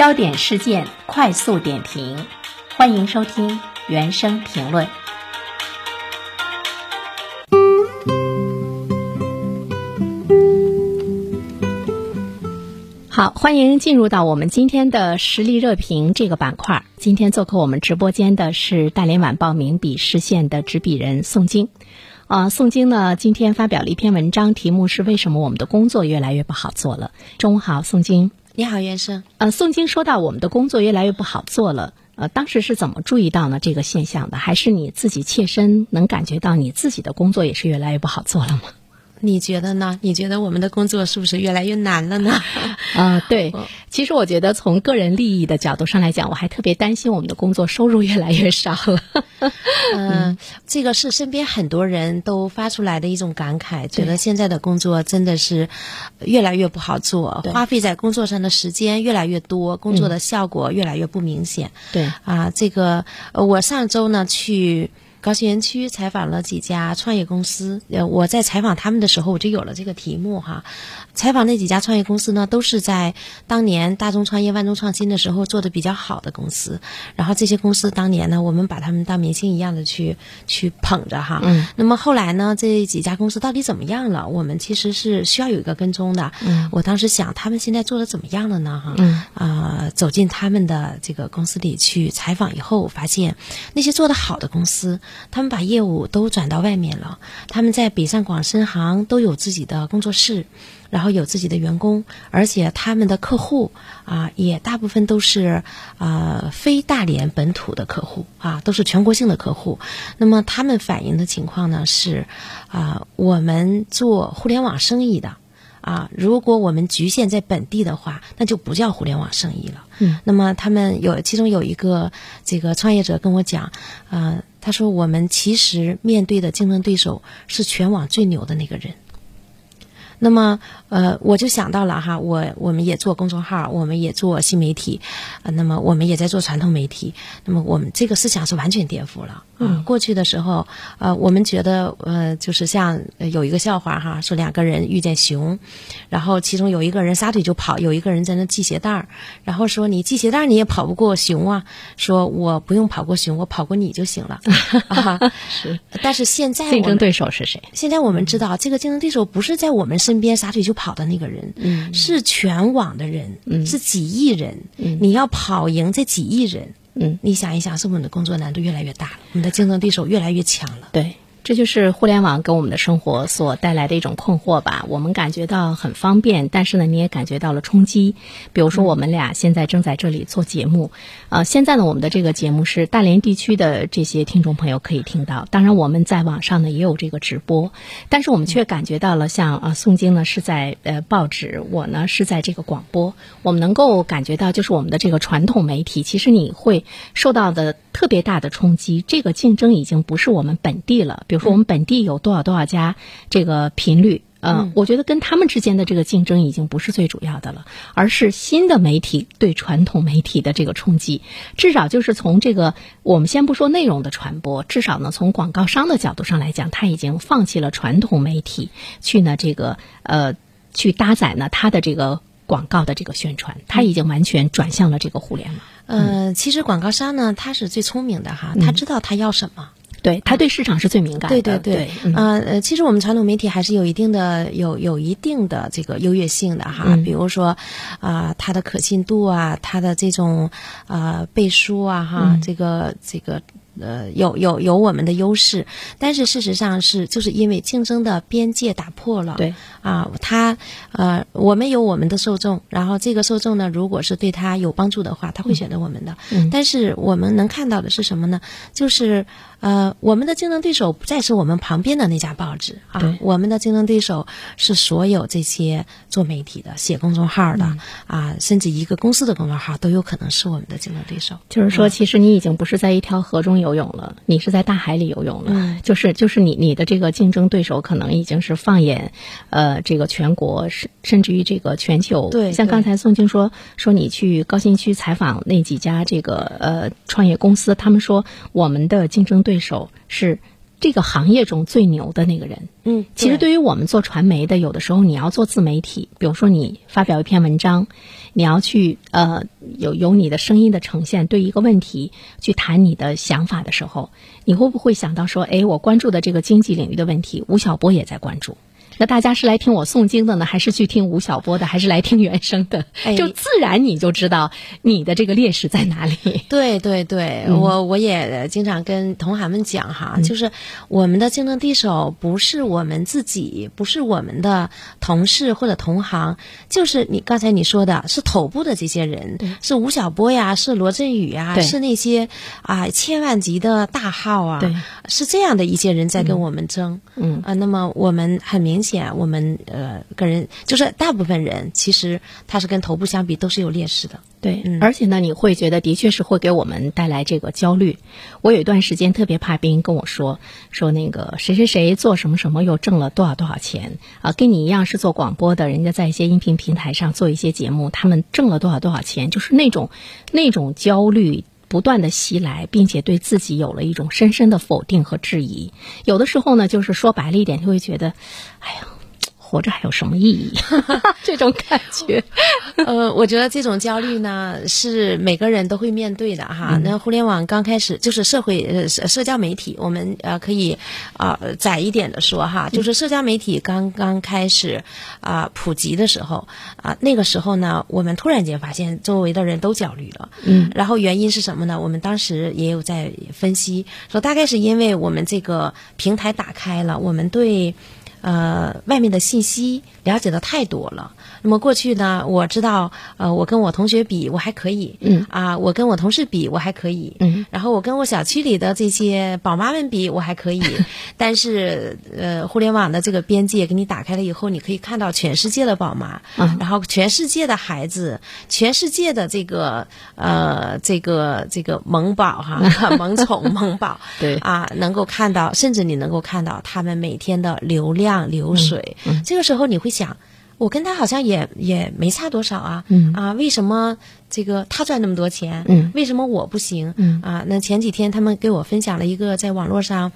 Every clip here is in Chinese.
焦点事件快速点评，欢迎收听原声评论。好，欢迎进入到我们今天的实力热评这个板块。今天做客我们直播间的是大连晚报名笔视线的执笔人宋晶。啊，宋晶呢今天发表了一篇文章，题目是“为什么我们的工作越来越不好做了”。中午好，宋晶。你好，袁生。呃，宋晶说到我们的工作越来越不好做了，呃，当时是怎么注意到呢这个现象的？还是你自己切身能感觉到你自己的工作也是越来越不好做了吗？你觉得呢？你觉得我们的工作是不是越来越难了呢？啊，对。其实我觉得从个人利益的角度上来讲，我还特别担心我们的工作收入越来越少了。嗯，这个是身边很多人都发出来的一种感慨，觉得现在的工作真的是越来越不好做，花费在工作上的时间越来越多，工作的效果越来越不明显。对啊，这个我上周呢去。高新园区采访了几家创业公司，呃，我在采访他们的时候，我就有了这个题目哈。采访那几家创业公司呢，都是在当年大众创业、万众创新的时候做的比较好的公司。然后这些公司当年呢，我们把他们当明星一样的去去捧着哈。嗯。那么后来呢，这几家公司到底怎么样了？我们其实是需要有一个跟踪的。嗯。我当时想，他们现在做的怎么样了呢？哈。嗯。啊，走进他们的这个公司里去采访以后，我发现那些做的好的公司。他们把业务都转到外面了，他们在北上广深杭都有自己的工作室，然后有自己的员工，而且他们的客户啊也大部分都是啊非大连本土的客户啊，都是全国性的客户。那么他们反映的情况呢是啊，我们做互联网生意的。啊，如果我们局限在本地的话，那就不叫互联网生意了。嗯，那么他们有其中有一个这个创业者跟我讲，啊，他说我们其实面对的竞争对手是全网最牛的那个人。那么，呃，我就想到了哈，我我们也做公众号，我们也做新媒体，啊，那么我们也在做传统媒体，那么我们这个思想是完全颠覆了。嗯，过去的时候，呃，我们觉得，呃，就是像有一个笑话哈，说两个人遇见熊，然后其中有一个人撒腿就跑，有一个人在那系鞋带儿，然后说你系鞋带儿你也跑不过熊啊，说我不用跑过熊，我跑过你就行了。是，但是现在竞争对手是谁？现在我们知道，这个竞争对手不是在我们身边撒腿就跑的那个人，嗯，是全网的人，嗯，是几亿人，嗯，你要跑赢这几亿人。嗯，你想一想，是不是我们的工作难度越来越大了？我们的竞争对手越来越强了？对。这就是互联网给我们的生活所带来的一种困惑吧。我们感觉到很方便，但是呢，你也感觉到了冲击。比如说，我们俩现在正在这里做节目，呃，现在呢，我们的这个节目是大连地区的这些听众朋友可以听到。当然，我们在网上呢也有这个直播，但是我们却感觉到了，像啊，宋晶呢是在呃报纸，我呢是在这个广播。我们能够感觉到，就是我们的这个传统媒体，其实你会受到的特别大的冲击。这个竞争已经不是我们本地了。比如说，我们本地有多少多少家这个频率，嗯，我觉得跟他们之间的这个竞争已经不是最主要的了，而是新的媒体对传统媒体的这个冲击。至少就是从这个，我们先不说内容的传播，至少呢，从广告商的角度上来讲，他已经放弃了传统媒体，去呢这个呃，去搭载呢他的这个广告的这个宣传，他已经完全转向了这个互联网。嗯，其实广告商呢，他是最聪明的哈，他知道他要什么。对他对市场是最敏感的，对对对，啊呃，其实我们传统媒体还是有一定的有有一定的这个优越性的哈，比如说啊，它的可信度啊，它的这种啊背书啊哈，这个这个呃有有有我们的优势，但是事实上是就是因为竞争的边界打破了，对。啊，它呃我们有我们的受众，然后这个受众呢，如果是对他有帮助的话，他会选择我们的，但是我们能看到的是什么呢？就是呃，我们的竞争对手不再是我们旁边的那家报纸啊，我们的竞争对手是所有这些做媒体的、写公众号的啊，甚至一个公司的公众号都有可能是我们的竞争对手。就是说，其实你已经不是在一条河中游泳了，你是在大海里游泳了。嗯就是就是你你的这个竞争对手可能已经是放眼呃这个全国，甚甚至于这个全球。对，像刚才宋晶说说你去高新区采访那几家这个呃创业公司，他们说我们的竞争对手是这个行业中最牛的那个人。嗯，其实对于我们做传媒的，有的时候你要做自媒体，比如说你发表一篇文章，你要去呃有有你的声音的呈现，对一个问题去谈你的想法的时候，你会不会想到说，哎，我关注的这个经济领域的问题，吴晓波也在关注。那大家是来听我诵经的呢，还是去听吴晓波的，还是来听原声的？哎。就自然你就知道你的这个劣势在哪里。对对对，嗯。我我也经常跟同行们讲哈，就是我们的竞争对手不是我们自己，不是我们的同事或者同行，就是你刚才你说的是头部的这些人，是吴晓波呀，是罗振宇呀，是那些啊千万级的大号啊，是这样的一些人在跟我们争，嗯。啊，那么我们很明显，我们呃个人就是大部分人其实他是跟头部相比都是有劣势的。对，嗯而且呢，你会觉得的确是会给我们带来这个焦虑。我有一段时间特别怕别人跟我说说那个谁谁谁做什么什么又挣了多少多少钱啊，跟你一样是做广播的，人家在一些音频平台上做一些节目，他们挣了多少多少钱，就是那种那种焦虑。不断的袭来，并且对自己有了一种深深的否定和质疑。有的时候呢，就是说白了一点，就会觉得，哎呀，活着还有什么意义？这种感觉。呃，我觉得这种焦虑呢，是每个人都会面对的哈。那互联网刚开始就是社会呃社社交媒体，我们呃可以啊、呃窄一点的说哈，就是社交媒体刚刚开始啊、普及的时候啊、那个时候呢，我们突然间发现周围的人都焦虑了。嗯，然后原因是什么呢？我们当时也有在分析，说大概是因为我们这个平台打开了，我们对。呃，外面的信息了解的太多了。那么过去呢，我知道，呃，我跟我同学比，我还可以，嗯。啊，我跟我同事比，我还可以，嗯，然后我跟我小区里的这些宝妈们比，我还可以。但是，呃，互联网的这个边界给你打开了以后，你可以看到全世界的宝妈，嗯然后全世界的孩子，全世界的这个呃，这个这个萌宝哈，萌宠萌宝，对啊，能够看到，甚至你能够看到他们每天的流量流水。嗯这个时候你会想，我跟他好像也也没差多少啊，嗯啊，为什么这个他赚那么多钱，嗯为什么我不行？嗯啊，那前几天他们给我分享了一个在网络上。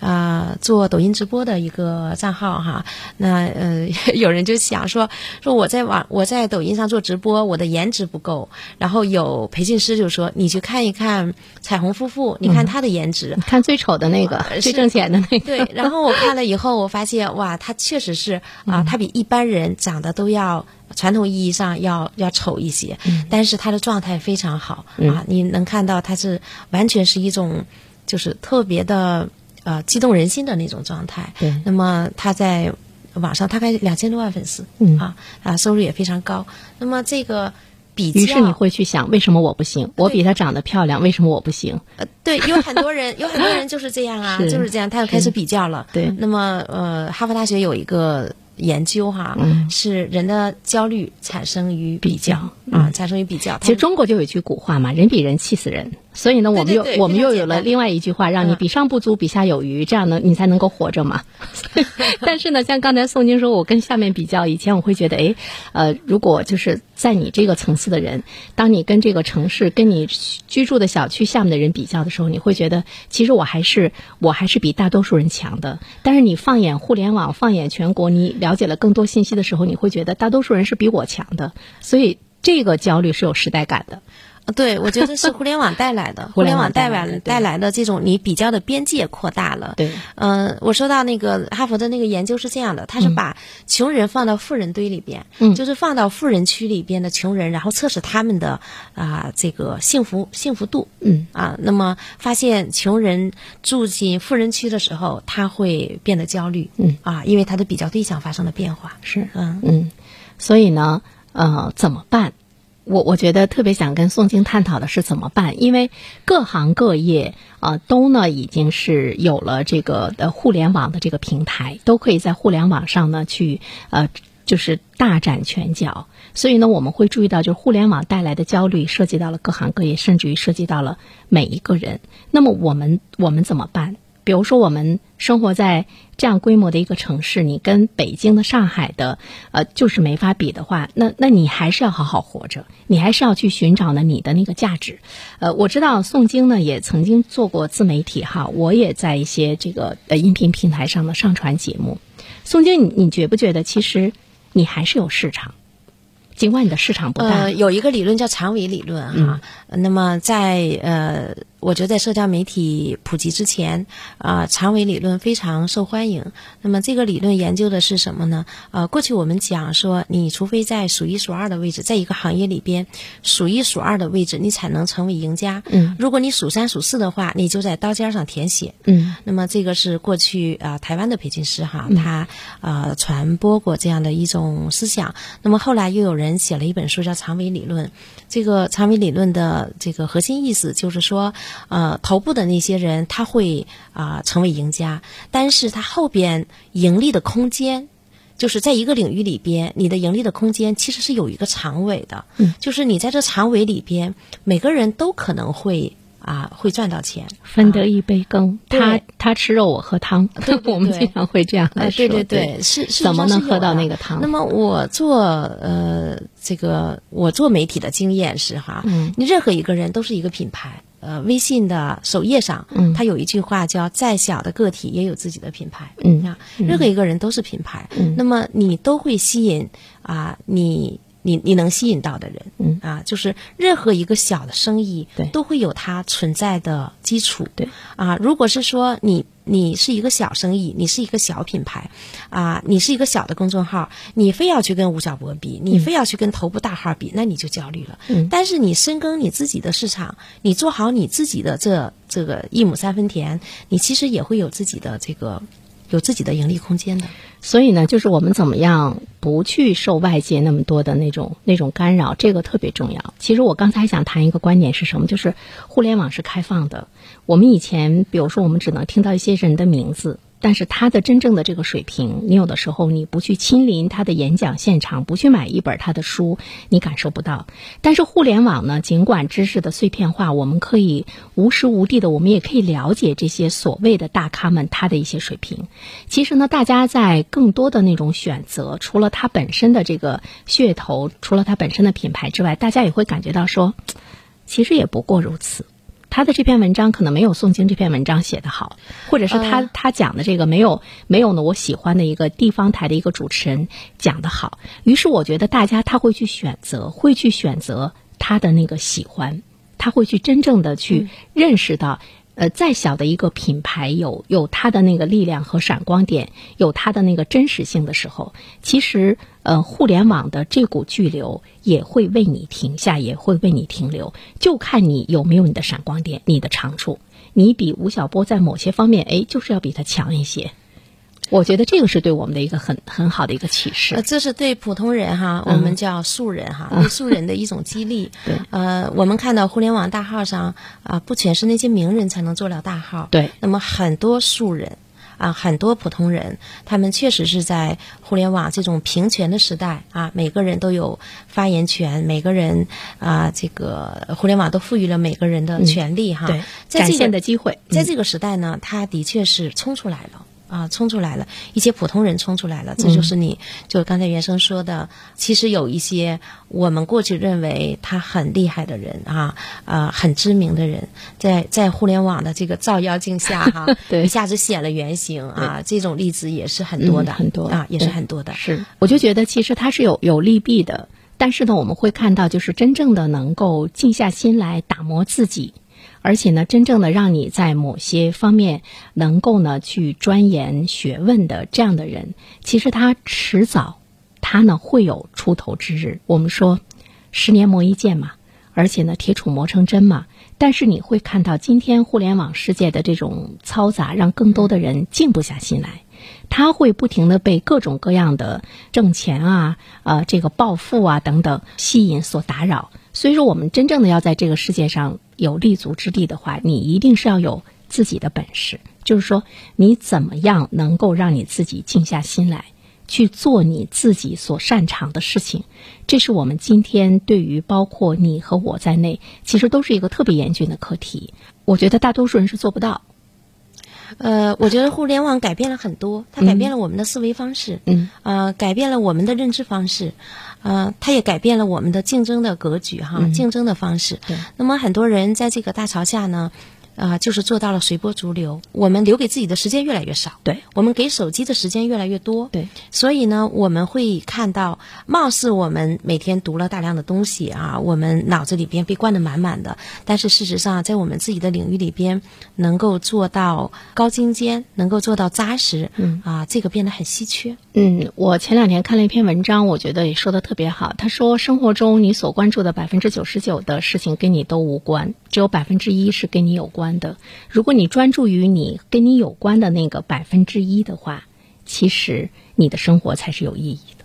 啊、做抖音直播的一个账号哈，那呃，有人就想说说我在网我在抖音上做直播，我的颜值不够，然后有培训师就说你去看一看彩虹夫妇，你看他的颜值，你看最丑的那个，呃最挣钱的那个，对，然后我看了以后，我发现哇，他确实是啊，他比一般人长得都要传统意义上要要丑一些，但是他的状态非常好啊，你能看到他是完全是一种就是特别的呃激动人心的那种状态。对那么他在网上大概两千多万粉丝，嗯啊啊，收入也非常高。那么这个比较，于是你会去想，为什么我不行？我比她长得漂亮，为什么我不行？呃，对，有很多人，有很多人就是这样啊，是就是这样，他就开始比较了。对那么呃，哈佛大学有一个研究哈，嗯是人的焦虑产生于比较啊，产生于比较。其实中国就有一句古话嘛，人比人气死人。所以呢，我们又我们又有了另外一句话，让你嗯比上不足，比下有余，这样呢，你才能够活着嘛。但是呢，像刚才宋晶说，我跟下面比较，以前我会觉得，哎，呃，如果就是在你这个层次的人，当你跟这个城市、跟你居住的小区下面的人比较的时候，你会觉得，其实我还是我还是比大多数人强的。但是你放眼互联网，放眼全国，你了解了更多信息的时候，你会觉得大多数人是比我强的。所以这个焦虑是有时代感的。呃对，我觉得是互联网带来的，互联网带带来的带来的这种你比较的边界扩大了。对，嗯、我说到那个哈佛的那个研究是这样的，他是把穷人放到富人堆里边，嗯就是放到富人区里边的穷人，然后测试他们的啊、这个幸福幸福度。嗯啊，那么发现穷人住进富人区的时候，他会变得焦虑。嗯啊，因为他的比较对象发生了变化。是。嗯嗯，所以呢，呃，怎么办？我我觉得特别想跟宋晶探讨的是怎么办，因为各行各业呃都呢已经是有了这个呃互联网的这个平台，都可以在互联网上呢去呃就是大展拳脚。所以呢，我们会注意到，就是互联网带来的焦虑涉及到了各行各业，甚至于涉及到了每一个人。那么我们我们怎么办？比如说，我们生活在这样规模的一个城市，你跟北京的、上海的，呃，就是没法比的话，那那你还是要好好活着，你还是要去寻找呢你的那个价值。呃，我知道宋晶呢也曾经做过自媒体哈，我也在一些这个呃音频平台上呢上传节目。宋晶，你你觉不觉得其实你还是有市场？尽管你的市场不大，呃，有一个理论叫长尾理论哈。那么在呃，我觉得在社交媒体普及之前，啊，长尾理论非常受欢迎。那么这个理论研究的是什么呢？呃，过去我们讲说，你除非在数一数二的位置，在一个行业里边数一数二的位置，你才能成为赢家。嗯，如果你数三数四的话，你就在刀尖上舔血。嗯，那么这个是过去啊，台湾的培训师哈，他呃传播过这样的一种思想。那么后来又有。人写了一本书叫《长尾理论》，这个长尾理论的这个核心意思就是说，呃，头部的那些人他会啊成为赢家，但是他后边盈利的空间，就是在一个领域里边，你的盈利的空间其实是有一个长尾的，嗯，就是你在这长尾里边，每个人都可能会。啊，会赚到钱，分得一杯羹。他他吃肉，我喝汤。我们经常会这样来说。对对对，是怎么能喝到那个汤？那么我做呃这个，我做媒体的经验是哈，嗯你任何一个人都是一个品牌。呃，微信的首页上，嗯，他有一句话叫“再小的个体也有自己的品牌”。嗯啊，任何一个人都是品牌。嗯，那么你都会吸引啊你。你你能吸引到的人，嗯啊，就是任何一个小的生意，对，都会有它存在的基础，对，啊，如果是说你你是一个小生意，你是一个小品牌，啊，你是一个小的公众号，你非要去跟吴晓波比，你非要去跟头部大号比，那你就焦虑了。嗯，但是你深耕你自己的市场，你做好你自己的这这个一亩三分田，你其实也会有自己的这个。有自己的盈利空间的，所以呢，就是我们怎么样不去受外界那么多的那种那种干扰，这个特别重要。其实我刚才想谈一个观点是什么，就是互联网是开放的。我们以前，比如说，我们只能听到一些人的名字。但是他的真正的这个水平，你有的时候你不去亲临他的演讲现场，不去买一本他的书，你感受不到。但是互联网呢，尽管知识的碎片化，我们可以无时无地的，我们也可以了解这些所谓的大咖们他的一些水平。其实呢，大家在更多的那种选择，除了他本身的这个噱头，除了他本身的品牌之外，大家也会感觉到说，其实也不过如此。他的这篇文章可能没有宋清这篇文章写的好，或者是他他讲的这个没有没有呢我喜欢的一个地方台的一个主持人讲的好。于是我觉得大家他会去选择，会去选择他的那个喜欢，他会去真正的去认识到。呃，再小的一个品牌，有有它的那个力量和闪光点，有它的那个真实性的时候，其实呃，互联网的这股巨流也会为你停下，也会为你停留，就看你有没有你的闪光点，你的长处。你比吴晓波在某些方面，哎，就是要比他强一些。我觉得这个是对我们的一个很很好的一个启示。呃，这是对普通人哈，我们叫素人哈，对素人的一种激励。对，呃，我们看到互联网大号上啊，不全是那些名人才能做了大号。对，那么很多素人啊，很多普通人，他们确实是在互联网这种平权的时代啊，每个人都有发言权，每个人啊，这个互联网都赋予了每个人的权利哈。对，展现的机会，在这个时代呢，他的确是冲出来了。啊，冲出来了，一些普通人冲出来了，这就是你就刚才袁生说的，其实有一些我们过去认为他很厉害的人啊，呃，很知名的人，在在互联网的这个照妖镜下哈，对，一下子显了原形啊，这种例子也是很多的，很多。啊，也是很多的。是，我就觉得其实它是有有利弊的，但是呢，我们会看到，就是真正的能够静下心来打磨自己。而且呢，真正的让你在某些方面能够呢去钻研学问的这样的人，其实他迟早，他呢会有出头之日。我们说，十年磨一剑嘛，而且呢，铁杵磨成针嘛。但是你会看到，今天互联网世界的这种嘈杂，让更多的人静不下心来。他会不停的被各种各样的挣钱啊、呃这个暴富啊等等吸引所打扰。所以说，我们真正的要在这个世界上有立足之地的话，你一定是要有自己的本事。就是说，你怎么样能够让你自己静下心来，去做你自己所擅长的事情？这是我们今天对于包括你和我在内，其实都是一个特别严峻的课题。我觉得大多数人是做不到。呃，我觉得互联网改变了很多，它改变了我们的思维方式，嗯，呃，改变了我们的认知方式，呃，它也改变了我们的竞争的格局哈，竞争的方式。对。那么很多人在这个大潮下呢。啊，就是做到了随波逐流。我们留给自己的时间越来越少，对我们给手机的时间越来越多，对。所以呢，我们会看到，貌似我们每天读了大量的东西啊，我们脑子里边被灌得满满的。但是事实上，在我们自己的领域里边，能够做到高精尖，能够做到扎实，嗯啊，这个变得很稀缺。嗯，我前两天看了一篇文章，我觉得也说的特别好。他说，生活中你所关注的百分之九十九的事情跟你都无关，只有百分之一是跟你有关。的，如果你专注于你跟你有关的那个百分之一的话，其实你的生活才是有意义的。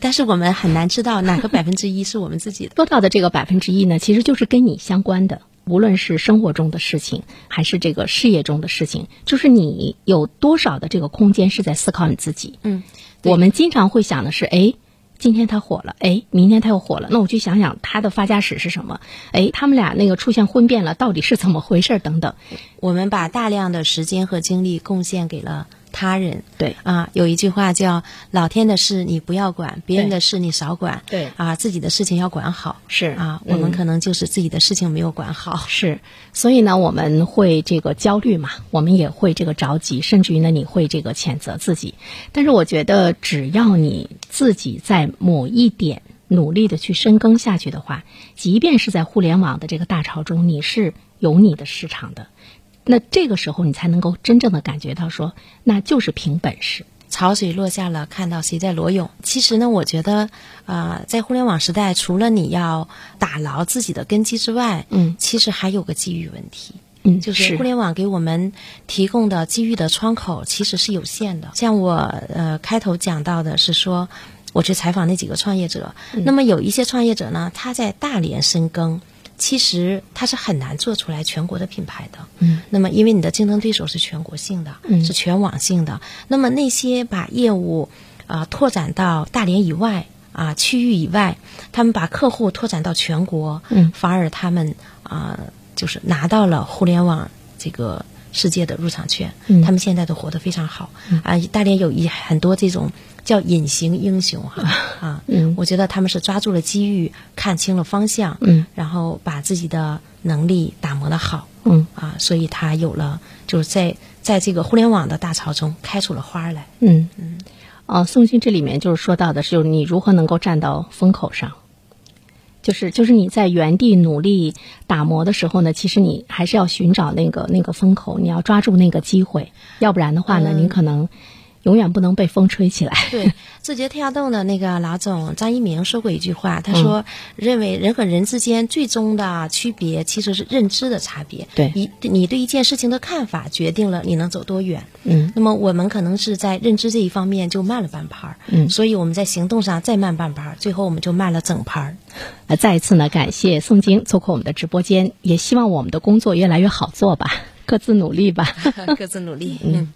但是我们很难知道哪个 百分之一是我们自己的。说到的这个百分之一呢，其实就是跟你相关的，无论是生活中的事情，还是这个事业中的事情，就是你有多少的这个空间是在思考你自己。嗯，我们经常会想的是，哎。今天他火了，哎，明天他又火了，那我去想想他的发家史是什么？哎，他们俩那个出现婚变了，到底是怎么回事？等等，我们把大量的时间和精力贡献给了。他人对啊，有一句话叫“老天的事你不要管，别人的事你少管”。对啊，自己的事情要管好。是啊，我们可能就是自己的事情没有管好。是，所以呢，我们会这个焦虑嘛，我们也会这个着急，甚至于呢，你会这个谴责自己。但是我觉得，只要你自己在某一点努力的去深耕下去的话，即便是在互联网的这个大潮中，你是有你的市场的。那这个时候，你才能够真正的感觉到说，那就是凭本事。潮水落下了，看到谁在裸泳。其实呢，我觉得，啊，在互联网时代，除了你要打牢自己的根基之外，嗯，其实还有个机遇问题。嗯，就是互联网给我们提供的机遇的窗口其实是有限的。像我呃开头讲到的是说，我去采访那几个创业者，那么有一些创业者呢，他在大连深耕。其实它是很难做出来全国的品牌的。嗯，那么因为你的竞争对手是全国性的，嗯，是全网性的。那么那些把业务啊拓展到大连以外啊区域以外，他们把客户拓展到全国，嗯，反而他们啊就是拿到了互联网这个世界的入场券。嗯，他们现在都活得非常好。啊，大连有一很多这种。叫隐形英雄哈啊，嗯，我觉得他们是抓住了机遇，看清了方向，嗯，然后把自己的能力打磨的好，嗯啊，所以他有了就是在在这个互联网的大潮中开出了花来，嗯嗯，哦，宋鑫这里面就是说到的是，就是你如何能够站到风口上，就是就是你在原地努力打磨的时候呢，其实你还是要寻找那个那个风口，你要抓住那个机会，要不然的话呢，你可能。永远不能被风吹起来。对，字节跳动的那个老总张一鸣说过一句话，他说：“认为人和人之间最终的区别其实是认知的差别。对，一你对一件事情的看法决定了你能走多远。嗯，那么我们可能是在认知这一方面就慢了半拍儿。嗯，所以我们在行动上再慢半拍儿，最后我们就慢了整拍儿。呃，再一次呢，感谢宋晶做客我们的直播间，也希望我们的工作越来越好做吧，各自努力吧，各自努力。嗯。